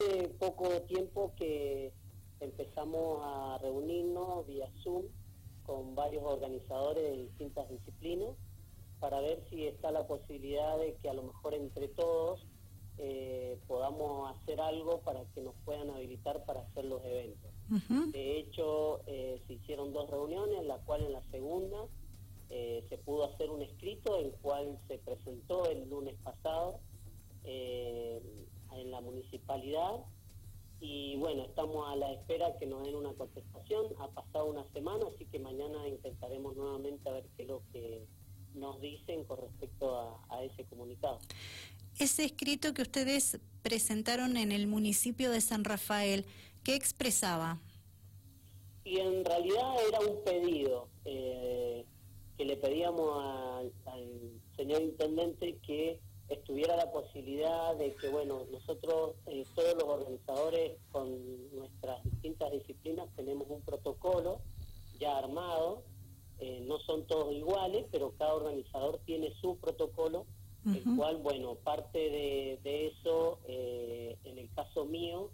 hace poco tiempo que empezamos a reunirnos vía Zoom con varios organizadores de distintas disciplinas para ver si está la posibilidad de que a lo mejor entre todos eh, podamos hacer algo para que nos puedan habilitar para hacer los eventos. De hecho, eh, se hicieron dos reuniones, la cual en la segunda eh, se pudo hacer un escrito, el cual se presentó el lunes pasado en la municipalidad y bueno, estamos a la espera que nos den una contestación. Ha pasado una semana, así que mañana intentaremos nuevamente a ver qué es lo que nos dicen con respecto a, ese comunicado. Ese escrito que ustedes presentaron en el municipio de San Rafael, ¿qué expresaba? Y en realidad era un pedido eh, que le pedíamos al señor intendente que estuviera la posibilidad de que, bueno, nosotros, eh, todos los organizadores con nuestras distintas disciplinas, tenemos un protocolo ya armado, eh, no son todos iguales, pero cada organizador tiene su protocolo, el cual, bueno, parte de, eso, eh, en el caso mío,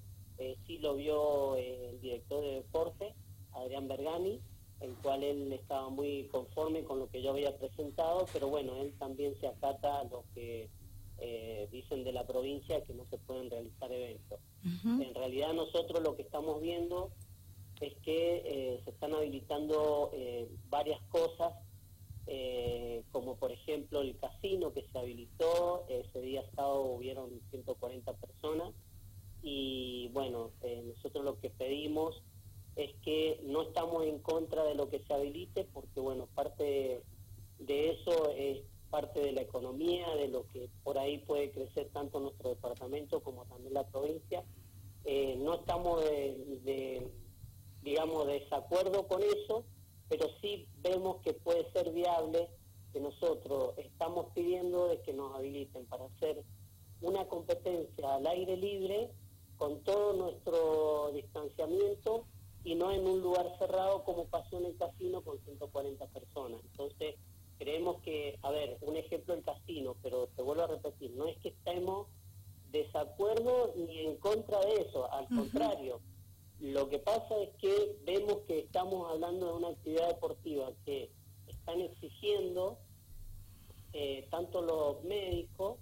sí lo vio el director de deporte, Adrián Bergani, el cual él estaba muy conforme con lo que yo había presentado, pero bueno, él también se acata a lo que eh, dicen de la provincia que no se pueden realizar eventos. En realidad nosotros lo que estamos viendo es que eh, se están habilitando eh, varias cosas, como por ejemplo el casino que se habilitó, ese día sábado hubieron 140 personas y bueno, nosotros lo que pedimos es que no estamos en contra de lo que se habilite porque bueno, parte de eso es parte de la economía, de lo que por ahí puede crecer tanto nuestro departamento como también la provincia. Eh, no estamos de, digamos, desacuerdo con eso, pero sí vemos que puede ser viable que nosotros estamos pidiendo de que nos habiliten para hacer una competencia al aire libre con todo nuestro distanciamiento y no en un lugar cerrado como pasó en el casino con 140 personas. Entonces, creemos que, a ver, un ejemplo el casino, pero te vuelvo a repetir, no es que estemos desacuerdo ni en contra de eso, al contrario, lo que pasa es que vemos que estamos hablando de una actividad deportiva que están exigiendo eh, tanto los médicos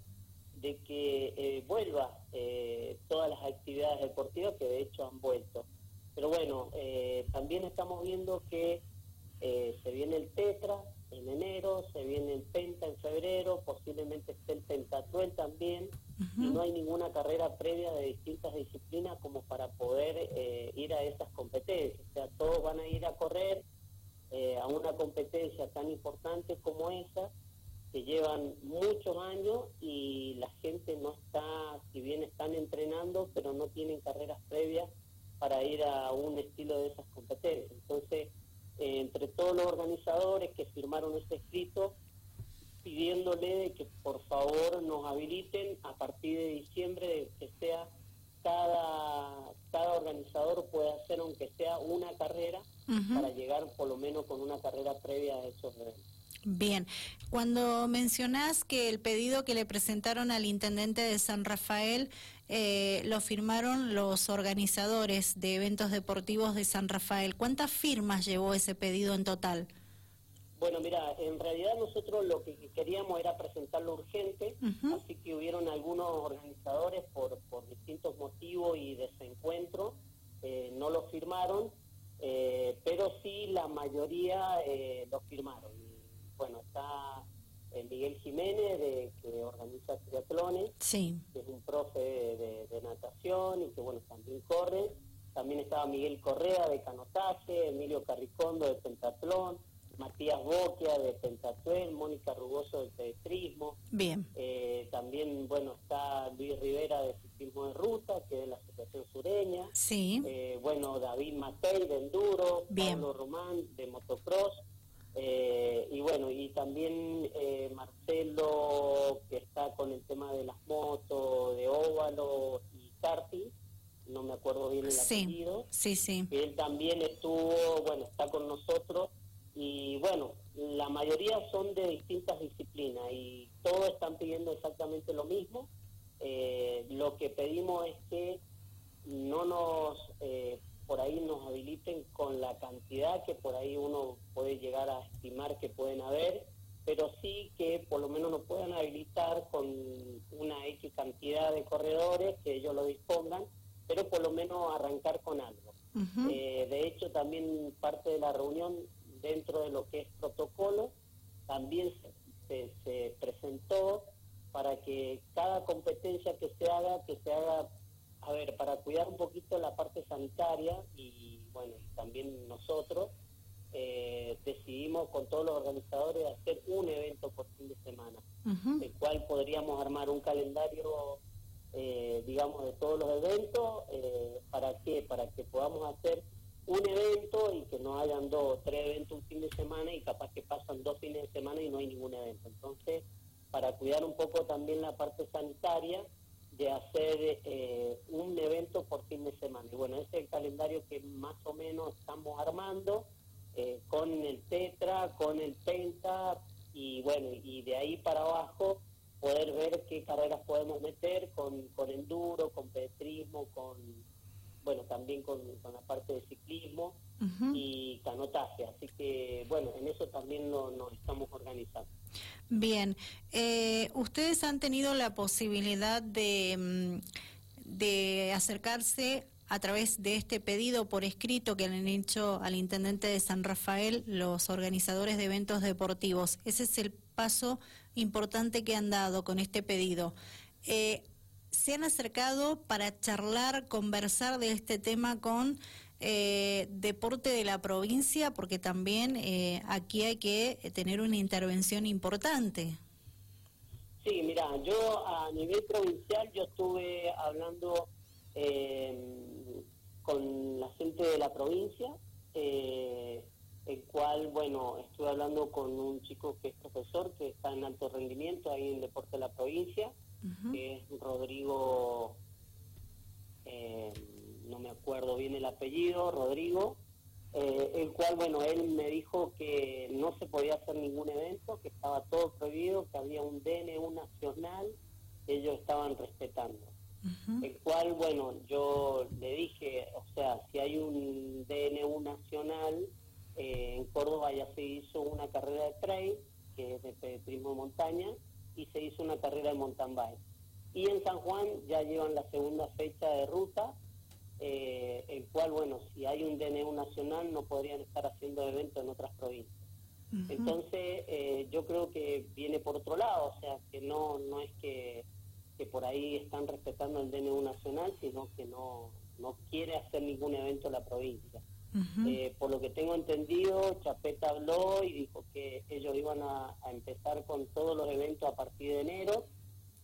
de que eh, vuelva eh, todas las actividades deportivas que de hecho han vuelto. Pero bueno, también estamos viendo que se viene el Tetra, en enero, se viene el Penta en febrero, posiblemente esté el Pentatuel también, y no hay ninguna carrera previa de distintas disciplinas como para poder eh, ir a esas competencias. O sea, todos van a ir a correr eh, a una competencia tan importante como esa, que llevan muchos años y la gente no está, si bien están entrenando, pero no tienen carreras previas para ir a un estilo de esas competencias. Entonces, entre todos los organizadores que firmaron este escrito pidiéndole que por favor nos habiliten a partir de diciembre que sea cada, cada organizador puede hacer aunque sea una carrera para llegar por lo menos con una carrera previa a esos eventos. Bien, cuando mencionás que el pedido que le presentaron al intendente de San Rafael eh, lo firmaron los organizadores de eventos deportivos de San Rafael, ¿cuántas firmas llevó ese pedido en total? Bueno, mira, en realidad nosotros lo que queríamos era presentarlo urgente, así que hubieron algunos organizadores por, por distintos motivos y desencuentros, eh, no lo firmaron, eh, pero sí la mayoría eh, lo firmaron bueno, está el Miguel Jiménez, de, que organiza triatlones, sí. que es un profe de, natación y que, bueno, también corre. También estaba Miguel Correa, de canotaje, Emilio Carricondo, de pentatlón, Matías Boquia, de pentatuel, Mónica Rugoso, de pedestrismo. Bien. Eh, también, bueno, está Luis Rivera, de ciclismo de ruta, que es de la Asociación Sureña. Sí. Eh, bueno, David Matei, de enduro. Bien. Pablo Román, de motocross eh, y bueno, y también eh, Marcelo, que está con el tema de las motos, de óvalo y karting, no bien el apellido. Sí, sí. Él también estuvo, bueno, está con nosotros. Y bueno, la mayoría son de distintas disciplinas y todos están pidiendo exactamente lo mismo. Eh, lo que pedimos es que ahí nos habiliten con la cantidad que por ahí uno puede llegar a estimar que pueden haber, pero sí que por lo menos nos puedan habilitar con una X cantidad de corredores, que ellos lo dispongan, pero por lo menos arrancar con algo. Eh, de hecho, también parte de la reunión dentro de lo que es protocolo, también se, se presentó para que cada competencia que se haga, que se haga a ver, para cuidar un poquito la parte sanitaria y bueno, también nosotros eh, decidimos con todos los organizadores hacer un evento por fin de semana, el cual podríamos armar un calendario, eh, digamos, de todos los eventos, eh, ¿para qué? Para que podamos hacer un evento y que no hayan dos o tres eventos un fin de semana y capaz que pasan dos fines de semana y no hay ningún evento. Entonces, para cuidar un poco también la parte sanitaria, de hacer eh, un evento por fin de semana. Y bueno, ese es el calendario que más o menos estamos armando eh, con el Tetra, con el Penta y bueno, y de ahí para abajo poder ver qué carreras podemos meter con, con enduro, con pedestrismo, con bueno, también con, la parte de ciclismo y canotaje. Así que, bueno, en eso también nos estamos organizando. Bien, eh, ustedes han tenido la posibilidad de, mm, de acercarse a través de este pedido por escrito que le han hecho al intendente de San Rafael los organizadores de eventos deportivos. Ese es el paso importante que han dado con este pedido. Eh, se han acercado para charlar, conversar de este tema con eh, deporte de la provincia, porque también eh, aquí hay que tener una intervención importante. Sí, mira, yo a nivel provincial yo estuve hablando eh, con la gente de la provincia, el cual, bueno, estuve hablando con un chico que es profesor, que está en alto rendimiento ahí en Deporte de la Provincia, que es Rodrigo, eh, no me acuerdo bien el apellido, Rodrigo, eh, el cual, bueno, él me dijo que no se podía hacer ningún evento, que estaba todo prohibido, que había un DNU nacional que ellos estaban respetando. El cual, bueno, yo le dije, o sea, si hay un DNU nacional, eh, en Córdoba ya se hizo una carrera de trail, que es de pedrismo montaña, y se hizo una carrera de mountain bike. Y en San Juan ya llevan la segunda fecha de ruta, eh, el cual, bueno, si hay un DNU nacional no podrían estar haciendo eventos en otras provincias. Entonces, eh, yo creo que viene por otro lado, o sea, que no, no es que, que por ahí están respetando el DNU nacional, sino que no, no quiere hacer ningún evento en la provincia. Eh, por lo que tengo entendido, Chapeta habló y dijo que ellos iban a, empezar con todos los eventos a partir de enero,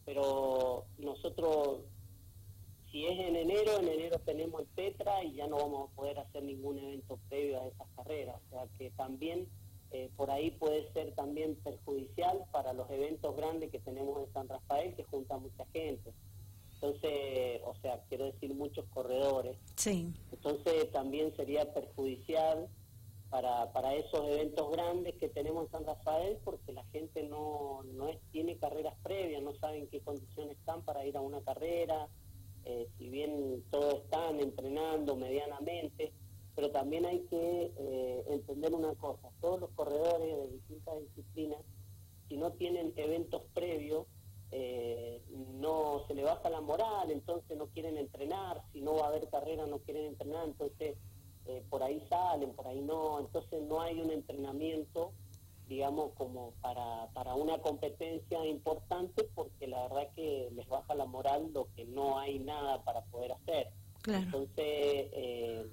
pero nosotros, si es en enero, en enero tenemos el Petra y ya no vamos a poder hacer ningún evento previo a esas carreras. O sea que también eh, por ahí puede ser también perjudicial para los eventos grandes que tenemos en San Rafael, que junta mucha gente. Entonces, o sea, quiero decir muchos corredores. Sí. Entonces también sería perjudicial para, para esos eventos grandes que tenemos en San Rafael porque la gente no, no es, tiene carreras previas, no saben qué condiciones están para ir a una carrera, eh, si bien todos están entrenando medianamente, pero también hay que eh, entender una cosa, todos los corredores de distintas disciplinas, si no tienen eventos previos, eh, no se le baja la moral, entonces no quieren entrenar, si no va a haber carrera no quieren entrenar, entonces eh, por ahí salen, por ahí no, entonces no hay un entrenamiento, digamos, como para, para una competencia importante, porque la verdad que les baja la moral lo que no hay nada para poder hacer. Entonces, eh,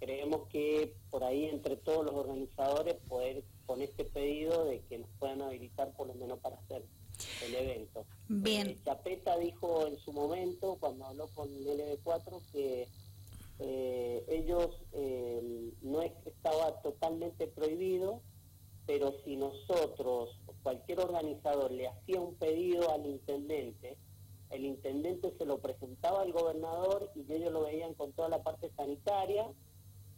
creemos que por ahí entre todos los organizadores poder con este pedido de que nos puedan habilitar por lo menos para hacer el evento. Bien. Eh, Chapeta dijo en su momento, cuando habló con el LB4, que eh, ellos eh, no es que estaba totalmente prohibido, pero si nosotros, cualquier organizador, le hacía un pedido al intendente, el intendente se lo presentaba al gobernador y ellos lo veían con toda la parte sanitaria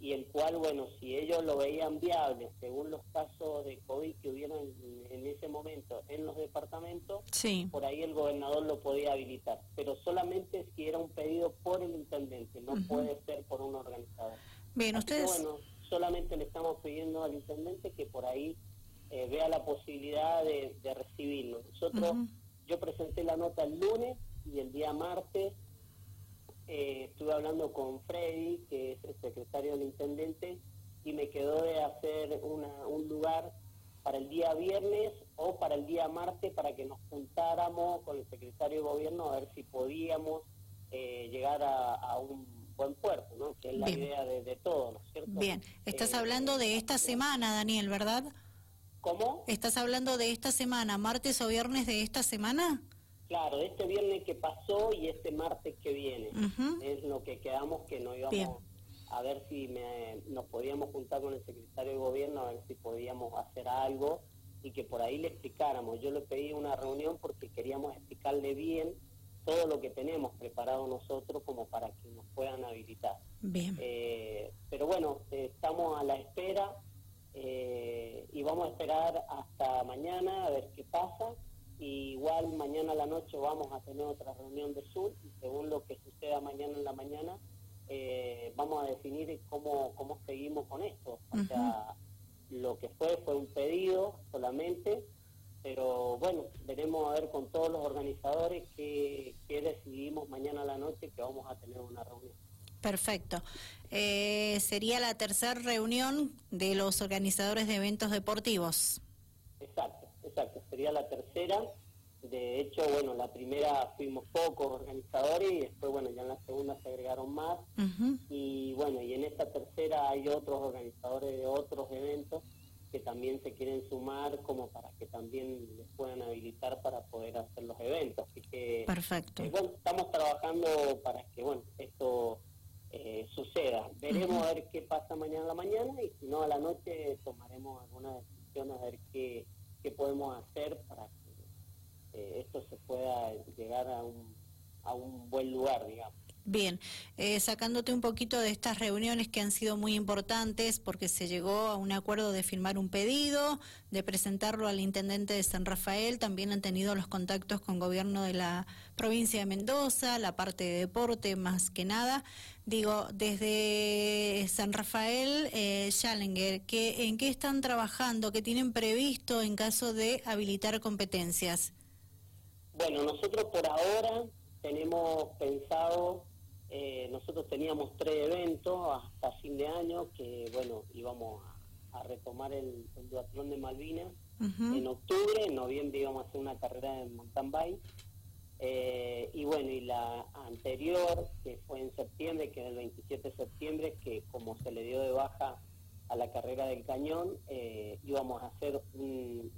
y el cual, bueno, si ellos lo veían viable, según los casos de COVID que hubieron en, ese momento en los departamentos, por ahí el gobernador lo podía habilitar, pero solamente si era un pedido por el intendente, no puede ser por un organizador. Bien, ustedes... bueno, solamente le estamos pidiendo al intendente que por ahí eh, vea la posibilidad de, recibirlo. Nosotros, yo presenté la nota el lunes y el día martes eh, estuve hablando con Freddy, que es el secretario del intendente, y me quedó de hacer una, un lugar para el día viernes o para el día martes para que nos juntáramos con el secretario de gobierno a ver si podíamos eh, llegar a, un buen puerto, ¿no? que es la idea de, de todo, ¿no es cierto? Bien, estás hablando de esta semana, Daniel, ¿verdad? ¿Cómo? ¿Estás hablando de esta semana, martes o viernes de esta semana? Claro, este viernes que pasó y este martes que viene. Es lo que quedamos que no íbamos a ver si nos podíamos juntar con el secretario de gobierno, a ver si podíamos hacer algo y que por ahí le explicáramos. Yo le pedí una reunión porque queríamos explicarle bien todo lo que tenemos preparado nosotros como para que nos puedan habilitar. Bien. Eh, pero bueno, estamos a la espera eh, y vamos a esperar hasta mañana a ver qué pasa. Y igual mañana a la noche vamos a tener otra reunión de Sur y según lo que suceda mañana en la mañana eh, vamos a definir cómo, cómo seguimos con esto. O sea, lo que fue fue un pedido solamente, pero bueno, veremos a ver con todos los organizadores qué, qué decidimos mañana a la noche que vamos a tener una reunión. Perfecto. Eh, sería la tercera reunión de los organizadores de eventos deportivos. Exacto, exacto. Sería la tercera. De hecho, bueno, la primera fuimos pocos organizadores y después, bueno, ya en la segunda se agregaron más. Y bueno, y en esta tercera hay otros organizadores de otros eventos que también se quieren sumar como para que también les puedan habilitar para poder hacer los eventos. Así que, Perfecto. Eh, bueno, estamos trabajando para que, bueno, esto eh, suceda. Veremos a ver qué pasa mañana a la mañana y si no a la noche tomaremos alguna decisión a ver qué, qué podemos hacer para que eh, esto se pueda llegar a un, a un buen lugar, digamos. Bien, eh, sacándote un poquito de estas reuniones que han sido muy importantes porque se llegó a un acuerdo de firmar un pedido, de presentarlo al intendente de San Rafael, también han tenido los contactos con gobierno de la provincia de Mendoza, la parte de deporte más que nada. Digo, desde San Rafael, eh, Schallenger, ¿en qué están trabajando? ¿Qué tienen previsto en caso de habilitar competencias? Bueno, nosotros por ahora tenemos pensado eh, nosotros teníamos tres eventos hasta fin de año que, bueno, íbamos a, retomar el, el, duatlón de Malvinas. En octubre, en noviembre íbamos a hacer una carrera en mountain bike. Eh, y bueno, y la anterior, que fue en septiembre, que es el 27 de septiembre, que como se le dio de baja a la carrera del cañón, eh, íbamos a hacer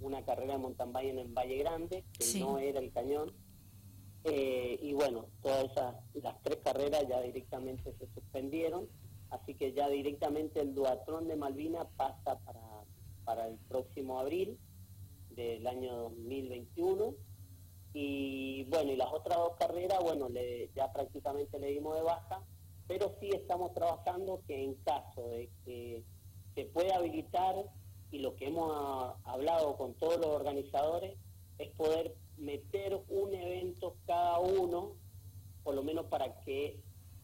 una carrera de mountain bike en el Valle Grande, que no era el cañón, eh, y bueno, todas esas, las tres carreras ya directamente se suspendieron, así que ya directamente el duatrón de Malvina pasa para, para el próximo abril del año 2021. Y bueno, y las otras dos carreras, bueno, le, ya prácticamente le dimos de baja, pero sí estamos trabajando que en caso de que se pueda habilitar, y lo que hemos hablado con todos los organizadores, es poder meter un evento cada uno, por lo menos para que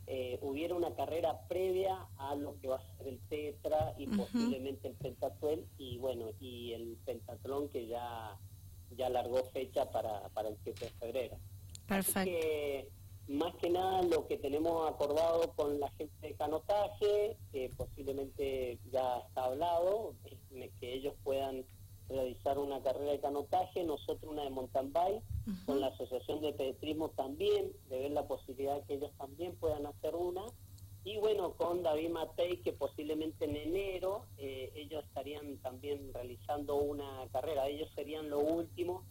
eh, hubiera una carrera previa a lo que va a ser el Tetra y posiblemente el Pentatlón y bueno, y el Pentatlón que ya, ya largó fecha para, para el 7 de febrero. Perfecto. que, más que nada lo que tenemos acordado con la gente de canotaje, que posiblemente ya está hablado, que ellos puedan una carrera de canotaje, nosotros una de mountain bike, con la Asociación de Pedetrismo también, de ver la posibilidad que ellos también puedan hacer una. Y bueno, con David Matei, que posiblemente en enero eh, ellos estarían también realizando una carrera. Ellos serían lo último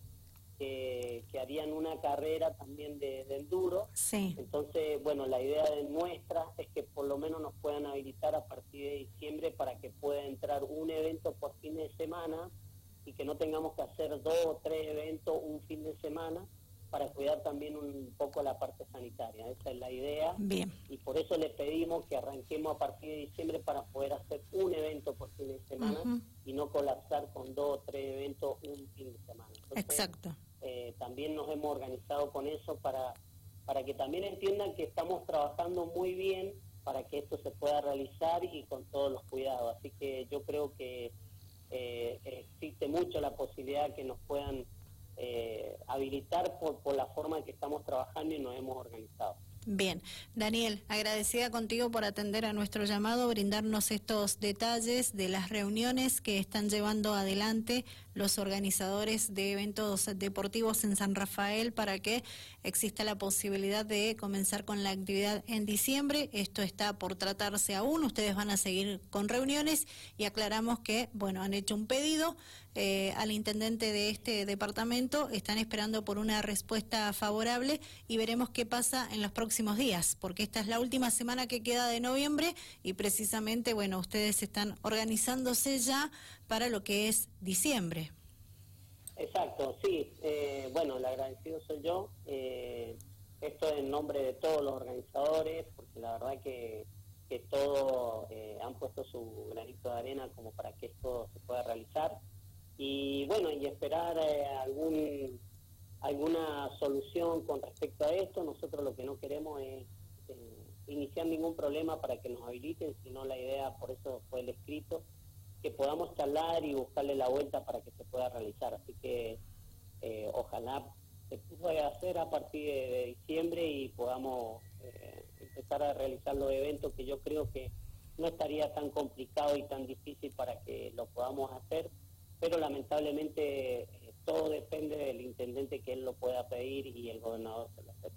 que, harían una carrera también de, de enduro. Sí. Entonces, bueno, la idea de nuestra es que por lo menos nos puedan habilitar a partir de diciembre para que pueda entrar un evento por fin de semana y que no tengamos que hacer dos o tres eventos un fin de semana para cuidar también un poco la parte sanitaria. Esa es la idea. Bien. Y por eso le pedimos que arranquemos a partir de diciembre para poder hacer un evento por fin de semana y no colapsar con dos o tres eventos un fin de semana. Exacto. Eh, también nos hemos organizado con eso para, para que también entiendan que estamos trabajando muy bien para que esto se pueda realizar y con todos los cuidados. Así que yo creo que eh, existe mucho la posibilidad que nos puedan eh, habilitar por, por la forma en que estamos trabajando y nos hemos organizado. Bien, Daniel, agradecida contigo por atender a nuestro llamado, brindarnos estos detalles de las reuniones que están llevando adelante los organizadores de eventos deportivos en San Rafael para que exista la posibilidad de comenzar con la actividad en diciembre. Esto está por tratarse aún, ustedes van a seguir con reuniones y aclaramos que, bueno, han hecho un pedido eh, al intendente de este departamento, están esperando por una respuesta favorable y veremos qué pasa en los próximos días, porque esta es la última semana que queda de noviembre y precisamente, bueno, ustedes están organizándose ya para lo que es diciembre. Exacto, sí. Eh, bueno, el agradecido soy yo. Eh, esto en nombre de todos los organizadores, porque la verdad que, que todos eh, han puesto su granito de arena como para que esto se pueda realizar. Y bueno, y esperar algún alguna solución con respecto a esto. Nosotros lo que no queremos es iniciar ningún problema para que nos habiliten, sino la idea, por eso fue el escrito, que podamos charlar y buscarle la vuelta para que se pueda realizar. Así que eh, ojalá se pueda hacer a partir de, diciembre y podamos eh, empezar a realizar los eventos que yo creo que no estaría tan complicado y tan difícil para que lo podamos hacer, pero lamentablemente eh, todo depende del intendente que él lo pueda pedir y el gobernador se lo acepte.